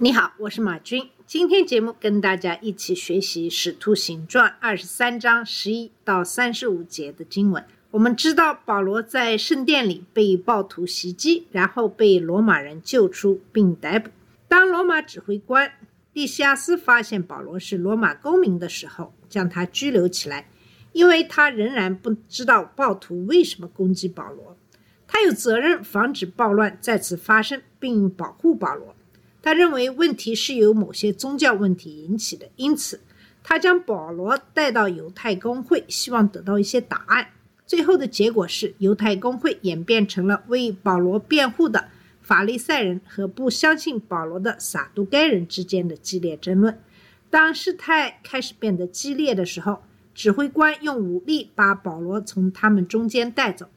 你好，我是马军。今天节目跟大家一起学习《使徒行传》二十三章十一到三十五节的经文。我们知道保罗在圣殿里被暴徒袭击，然后被罗马人救出并逮捕。当罗马指挥官利西亚斯发现保罗是罗马公民的时候，将他拘留起来，因为他仍然不知道暴徒为什么攻击保罗。他有责任防止暴乱再次发生，并保护保罗。他认为问题是由某些宗教问题引起的，因此他将保罗带到犹太公会，希望得到一些答案。最后的结果是，犹太公会演变成了为保罗辩护的法利赛人和不相信保罗的撒都该人之间的激烈争论。当事态开始变得激烈的时候，指挥官用武力把保罗从他们中间带走，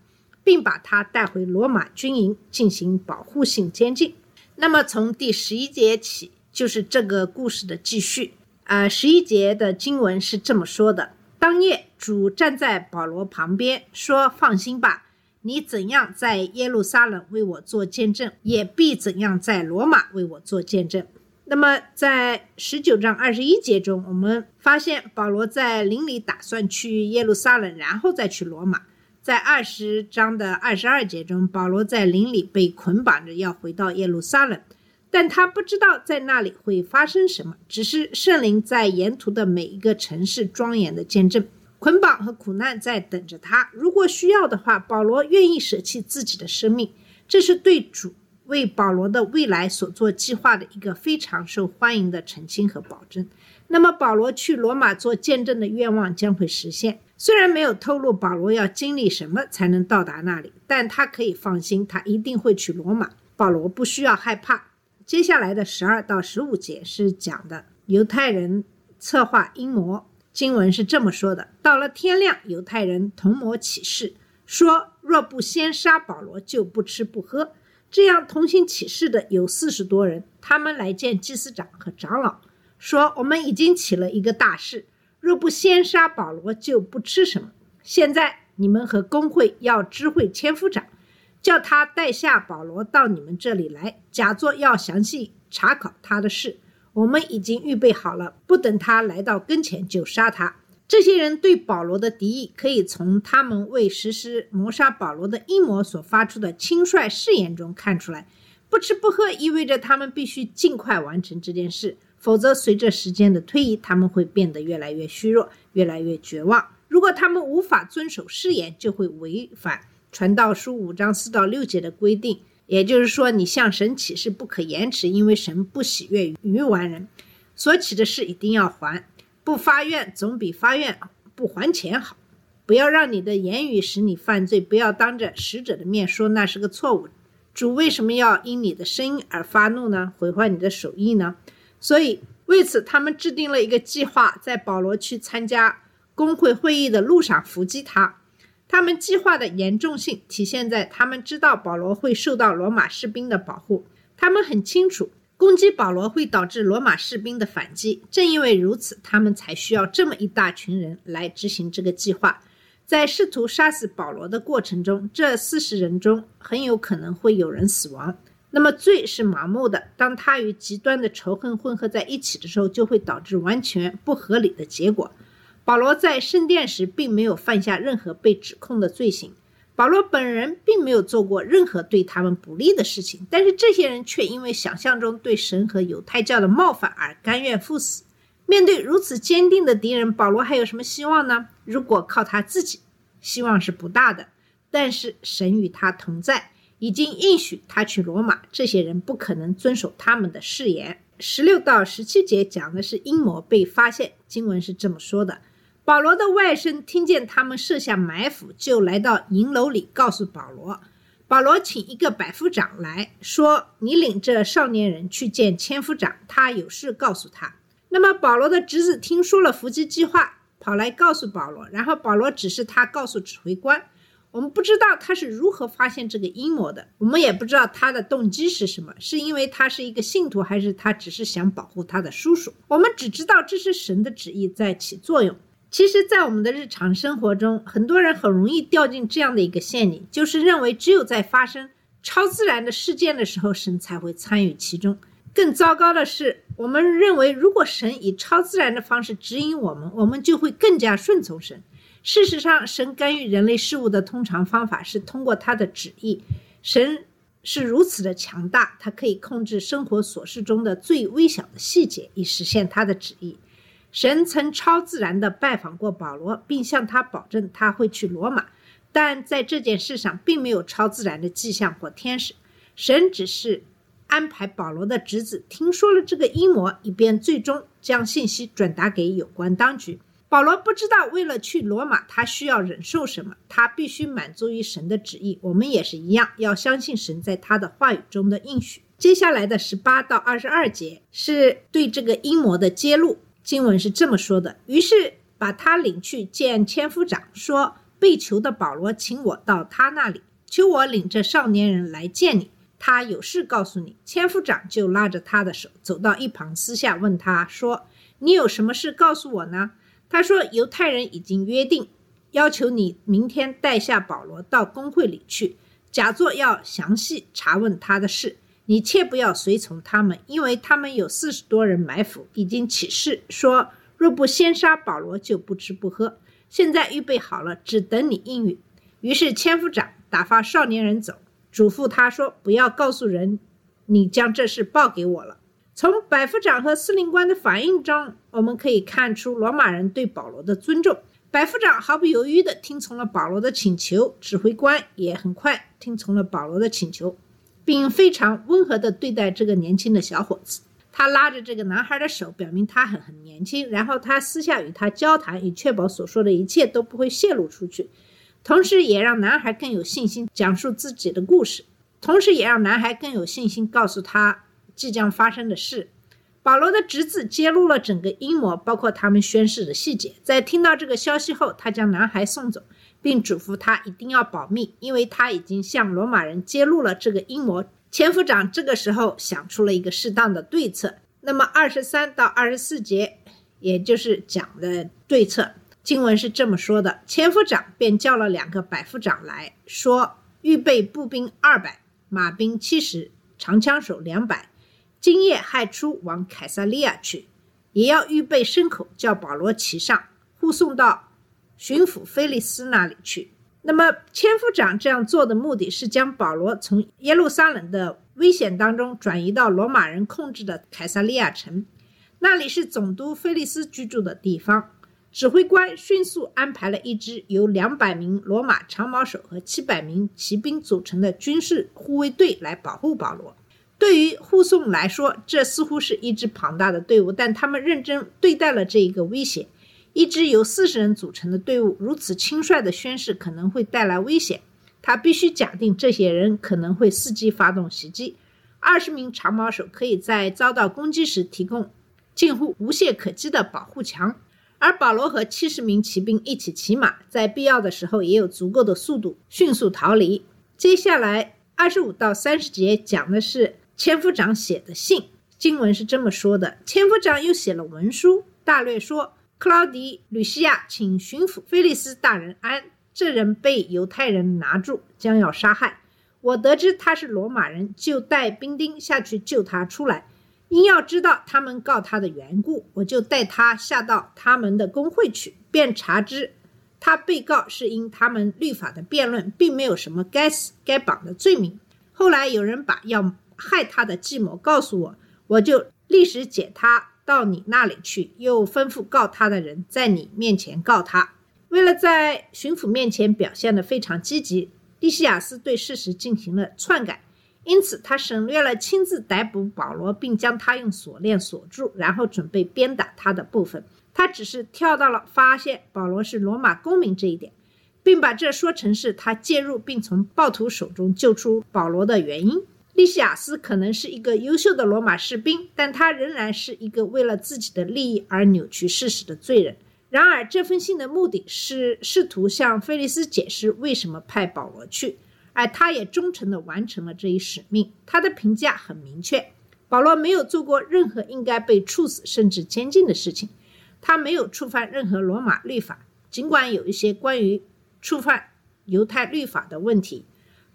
并把他带回罗马军营进行保护性监禁。那么从第十一节起，就是这个故事的继续。啊、十一节的经文是这么说的：当夜，主站在保罗旁边，说：“放心吧，你怎样在耶路撒冷为我做见证，也必怎样在罗马为我做见证。”那么，在十九章二十一节中，我们发现保罗在灵里打算去耶路撒冷，然后再去罗马。在二十章的二十二节中，保罗在林里被捆绑着要回到耶路撒冷，但他不知道在那里会发生什么，只是圣灵在沿途的每一个城市庄严的见证，捆绑和苦难在等着他。如果需要的话，保罗愿意舍弃自己的生命，这是对主为保罗的未来所做计划的一个非常受欢迎的澄清和保证。那么，保罗去罗马做见证的愿望将会实现。虽然没有透露保罗要经历什么才能到达那里，但他可以放心，他一定会去罗马。保罗不需要害怕。接下来的十二到十五节是讲的犹太人策划阴谋。经文是这么说的：到了天亮，犹太人同谋起誓，说若不先杀保罗，就不吃不喝。这样同行起誓的有四十多人，他们来见祭司长和长老，说我们已经起了一个大事。若不先杀保罗，就不吃什么。现在你们和工会要知会千夫长，叫他带下保罗到你们这里来，假作要详细查考他的事。我们已经预备好了，不等他来到跟前就杀他。这些人对保罗的敌意，可以从他们为实施谋杀保罗的阴谋所发出的轻率誓言中看出来。不吃不喝意味着他们必须尽快完成这件事。否则，随着时间的推移，他们会变得越来越虚弱，越来越绝望。如果他们无法遵守誓言，就会违反传道书五章四到六节的规定。也就是说，你向神起誓不可延迟，因为神不喜悦于完人。所起的誓一定要还，不发愿总比发愿不还钱好。不要让你的言语使你犯罪，不要当着使者的面说那是个错误。主为什么要因你的声音而发怒呢？毁坏你的手艺呢？所以，为此，他们制定了一个计划，在保罗去参加工会会议的路上伏击他。他们计划的严重性体现在他们知道保罗会受到罗马士兵的保护，他们很清楚攻击保罗会导致罗马士兵的反击。正因为如此，他们才需要这么一大群人来执行这个计划。在试图杀死保罗的过程中，这四十人中很有可能会有人死亡。那么罪是盲目的，当它与极端的仇恨混合在一起的时候，就会导致完全不合理的结果。保罗在圣殿时并没有犯下任何被指控的罪行，保罗本人并没有做过任何对他们不利的事情，但是这些人却因为想象中对神和犹太教的冒犯而甘愿赴死。面对如此坚定的敌人，保罗还有什么希望呢？如果靠他自己，希望是不大的。但是神与他同在。已经应许他去罗马，这些人不可能遵守他们的誓言。十六到十七节讲的是阴谋被发现，经文是这么说的：保罗的外甥听见他们设下埋伏，就来到营楼里告诉保罗。保罗请一个百夫长来说：“你领这少年人去见千夫长，他有事告诉他。”那么保罗的侄子听说了伏击计划，跑来告诉保罗，然后保罗指示他告诉指挥官。我们不知道他是如何发现这个阴谋的，我们也不知道他的动机是什么，是因为他是一个信徒，还是他只是想保护他的叔叔？我们只知道这是神的旨意在起作用。其实，在我们的日常生活中，很多人很容易掉进这样的一个陷阱，就是认为只有在发生超自然的事件的时候，神才会参与其中。更糟糕的是，我们认为如果神以超自然的方式指引我们，我们就会更加顺从神。事实上，神干预人类事物的通常方法是通过他的旨意。神是如此的强大，他可以控制生活琐事中的最微小的细节，以实现他的旨意。神曾超自然地拜访过保罗，并向他保证他会去罗马，但在这件事上并没有超自然的迹象或天使。神只是安排保罗的侄子听说了这个阴谋，以便最终将信息转达给有关当局。保罗不知道为了去罗马，他需要忍受什么，他必须满足于神的旨意。我们也是一样，要相信神在他的话语中的应许。接下来的十八到二十二节是对这个阴谋的揭露。经文是这么说的：于是把他领去见千夫长，说被囚的保罗请我到他那里，求我领着少年人来见你，他有事告诉你。千夫长就拉着他的手走到一旁，私下问他说：“你有什么事告诉我呢？”他说：“犹太人已经约定，要求你明天带下保罗到公会里去，假作要详细查问他的事。你切不要随从他们，因为他们有四十多人埋伏，已经起誓说，若不先杀保罗，就不吃不喝。现在预备好了，只等你应允。”于是千夫长打发少年人走，嘱咐他说：“不要告诉人，你将这事报给我了。”从百夫长和司令官的反应中，我们可以看出罗马人对保罗的尊重。百夫长毫不犹豫地听从了保罗的请求，指挥官也很快听从了保罗的请求，并非常温和地对待这个年轻的小伙子。他拉着这个男孩的手，表明他很很年轻。然后他私下与他交谈，以确保所说的一切都不会泄露出去，同时也让男孩更有信心讲述自己的故事，同时也让男孩更有信心告诉他。即将发生的事，保罗的侄子揭露了整个阴谋，包括他们宣誓的细节。在听到这个消息后，他将男孩送走，并嘱咐他一定要保密，因为他已经向罗马人揭露了这个阴谋。千夫长这个时候想出了一个适当的对策。那么二十三到二十四节，也就是讲的对策，经文是这么说的：千夫长便叫了两个百夫长来说，预备步兵二百，马兵七十，长枪手两百。今夜亥初往凯撒利亚去，也要预备牲口，叫保罗骑上，护送到巡抚菲利斯那里去。那么，千夫长这样做的目的是将保罗从耶路撒冷的危险当中转移到罗马人控制的凯撒利亚城，那里是总督菲利斯居住的地方。指挥官迅速安排了一支由两百名罗马长矛手和七百名骑兵组成的军事护卫队来保护保罗。对于护送来说，这似乎是一支庞大的队伍，但他们认真对待了这一个威胁。一支由四十人组成的队伍如此轻率的宣誓可能会带来危险，他必须假定这些人可能会伺机发动袭击。二十名长矛手可以在遭到攻击时提供近乎无懈可击的保护墙，而保罗和七十名骑兵一起骑马，在必要的时候也有足够的速度迅速逃离。接下来二十五到三十节讲的是。千夫长写的信，经文是这么说的：千夫长又写了文书，大略说：克劳迪、吕西亚请巡抚菲利斯大人安，这人被犹太人拿住，将要杀害。我得知他是罗马人，就带兵丁下去救他出来。因要知道他们告他的缘故，我就带他下到他们的工会去，便查知他被告是因他们律法的辩论，并没有什么该死该绑的罪名。后来有人把要。害他的计谋告诉我，我就立时解他到你那里去，又吩咐告他的人在你面前告他。为了在巡抚面前表现得非常积极，利西亚斯对事实进行了篡改，因此他省略了亲自逮捕保罗并将他用锁链锁住，然后准备鞭打他的部分。他只是跳到了发现保罗是罗马公民这一点，并把这说成是他介入并从暴徒手中救出保罗的原因。利西亚斯可能是一个优秀的罗马士兵，但他仍然是一个为了自己的利益而扭曲事实的罪人。然而，这封信的目的是试图向菲利斯解释为什么派保罗去，而他也忠诚地完成了这一使命。他的评价很明确：保罗没有做过任何应该被处死甚至监禁的事情，他没有触犯任何罗马律法，尽管有一些关于触犯犹太律法的问题。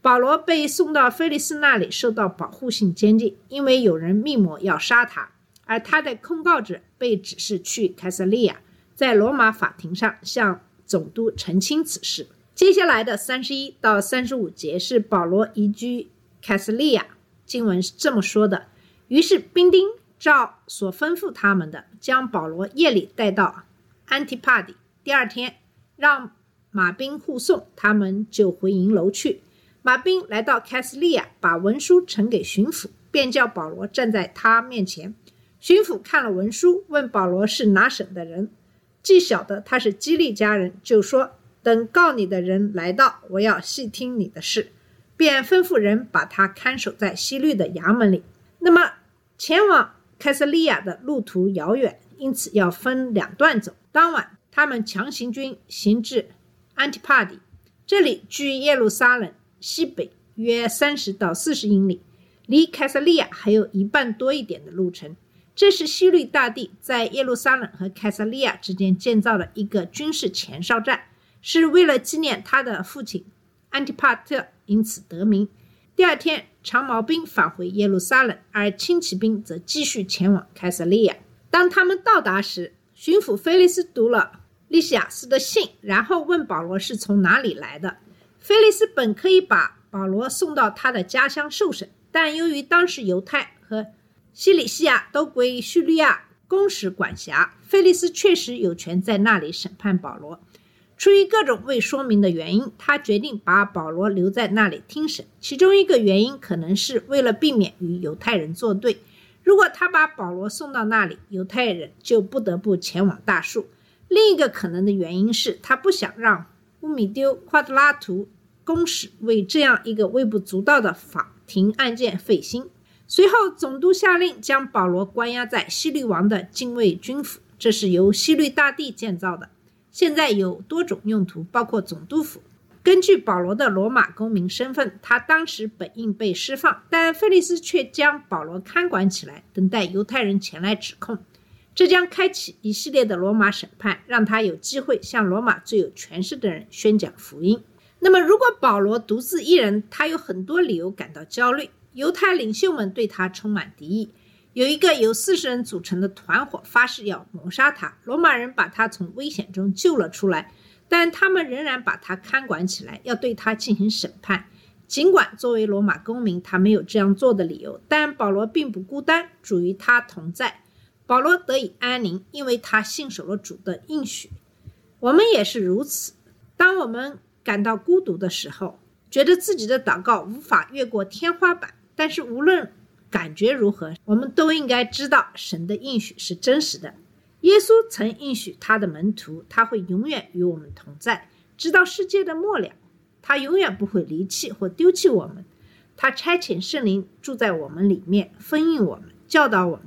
保罗被送到菲利斯那里，受到保护性监禁，因为有人密谋要杀他，而他的控告者被指示去凯撒利亚。在罗马法庭上向总督澄清此事。接下来的三十一到三十五节是保罗移居凯撒利亚。经文是这么说的：于是兵丁照所吩咐他们的，将保罗夜里带到安提帕底。第二天，让马兵护送，他们就回营楼去。马兵来到凯撒利亚，把文书呈给巡抚，便叫保罗站在他面前。巡抚看了文书，问保罗是哪省的人。既晓得他是基利家人，就说：“等告你的人来到，我要细听你的事。”便吩咐人把他看守在西律的衙门里。那么，前往凯瑟利亚的路途遥远，因此要分两段走。当晚，他们强行军行至安提帕底，这里距耶路撒冷西北约三十到四十英里，离凯撒利亚还有一半多一点的路程。这是西律大帝在耶路撒冷和凯撒利亚之间建造的一个军事前哨站，是为了纪念他的父亲安提帕特，因此得名。第二天，长矛兵返回耶路撒冷，而轻骑兵则继续前往凯撒利亚。当他们到达时，巡抚菲利斯读了利西亚斯的信，然后问保罗是从哪里来的。菲利斯本可以把保罗送到他的家乡受审，但由于当时犹太和西里西亚都归叙利亚公使管辖，菲利斯确实有权在那里审判保罗。出于各种未说明的原因，他决定把保罗留在那里听审。其中一个原因可能是为了避免与犹太人作对。如果他把保罗送到那里，犹太人就不得不前往大树。另一个可能的原因是他不想让乌米丢夸德拉图公使为这样一个微不足道的法庭案件费心。随后，总督下令将保罗关押在西律王的禁卫军府，这是由西律大帝建造的，现在有多种用途，包括总督府。根据保罗的罗马公民身份，他当时本应被释放，但菲利斯却将保罗看管起来，等待犹太人前来指控。这将开启一系列的罗马审判，让他有机会向罗马最有权势的人宣讲福音。那么，如果保罗独自一人，他有很多理由感到焦虑。犹太领袖们对他充满敌意，有一个由四十人组成的团伙发誓要谋杀他。罗马人把他从危险中救了出来，但他们仍然把他看管起来，要对他进行审判。尽管作为罗马公民，他没有这样做的理由，但保罗并不孤单，主与他同在。保罗得以安宁，因为他信守了主的应许。我们也是如此。当我们感到孤独的时候，觉得自己的祷告无法越过天花板。但是无论感觉如何，我们都应该知道神的应许是真实的。耶稣曾应许他的门徒，他会永远与我们同在，直到世界的末了。他永远不会离弃或丢弃我们。他差遣圣灵住在我们里面，封印我们，教导我们。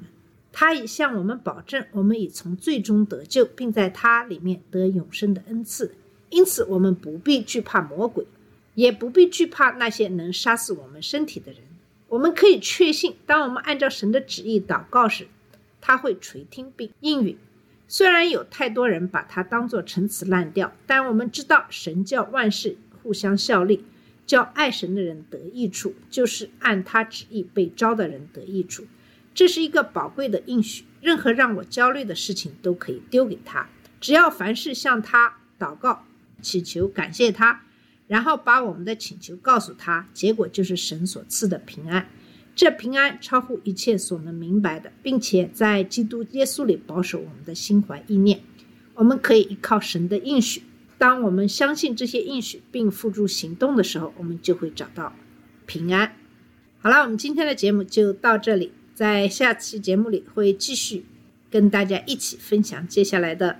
他已向我们保证，我们已从最终得救，并在他里面得永生的恩赐。因此，我们不必惧怕魔鬼，也不必惧怕那些能杀死我们身体的人。我们可以确信，当我们按照神的旨意祷告时，他会垂听并应允。虽然有太多人把它当作陈词滥调，但我们知道神叫万事互相效力，叫爱神的人得益处，就是按他旨意被招的人得益处。这是一个宝贵的应许。任何让我焦虑的事情都可以丢给他，只要凡事向他祷告、祈求、感谢他。然后把我们的请求告诉他，结果就是神所赐的平安。这平安超乎一切所能明白的，并且在基督耶稣里保守我们的心怀意念。我们可以依靠神的应许。当我们相信这些应许并付诸行动的时候，我们就会找到平安。好了，我们今天的节目就到这里，在下期节目里会继续跟大家一起分享接下来的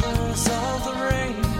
colors of the rainbow.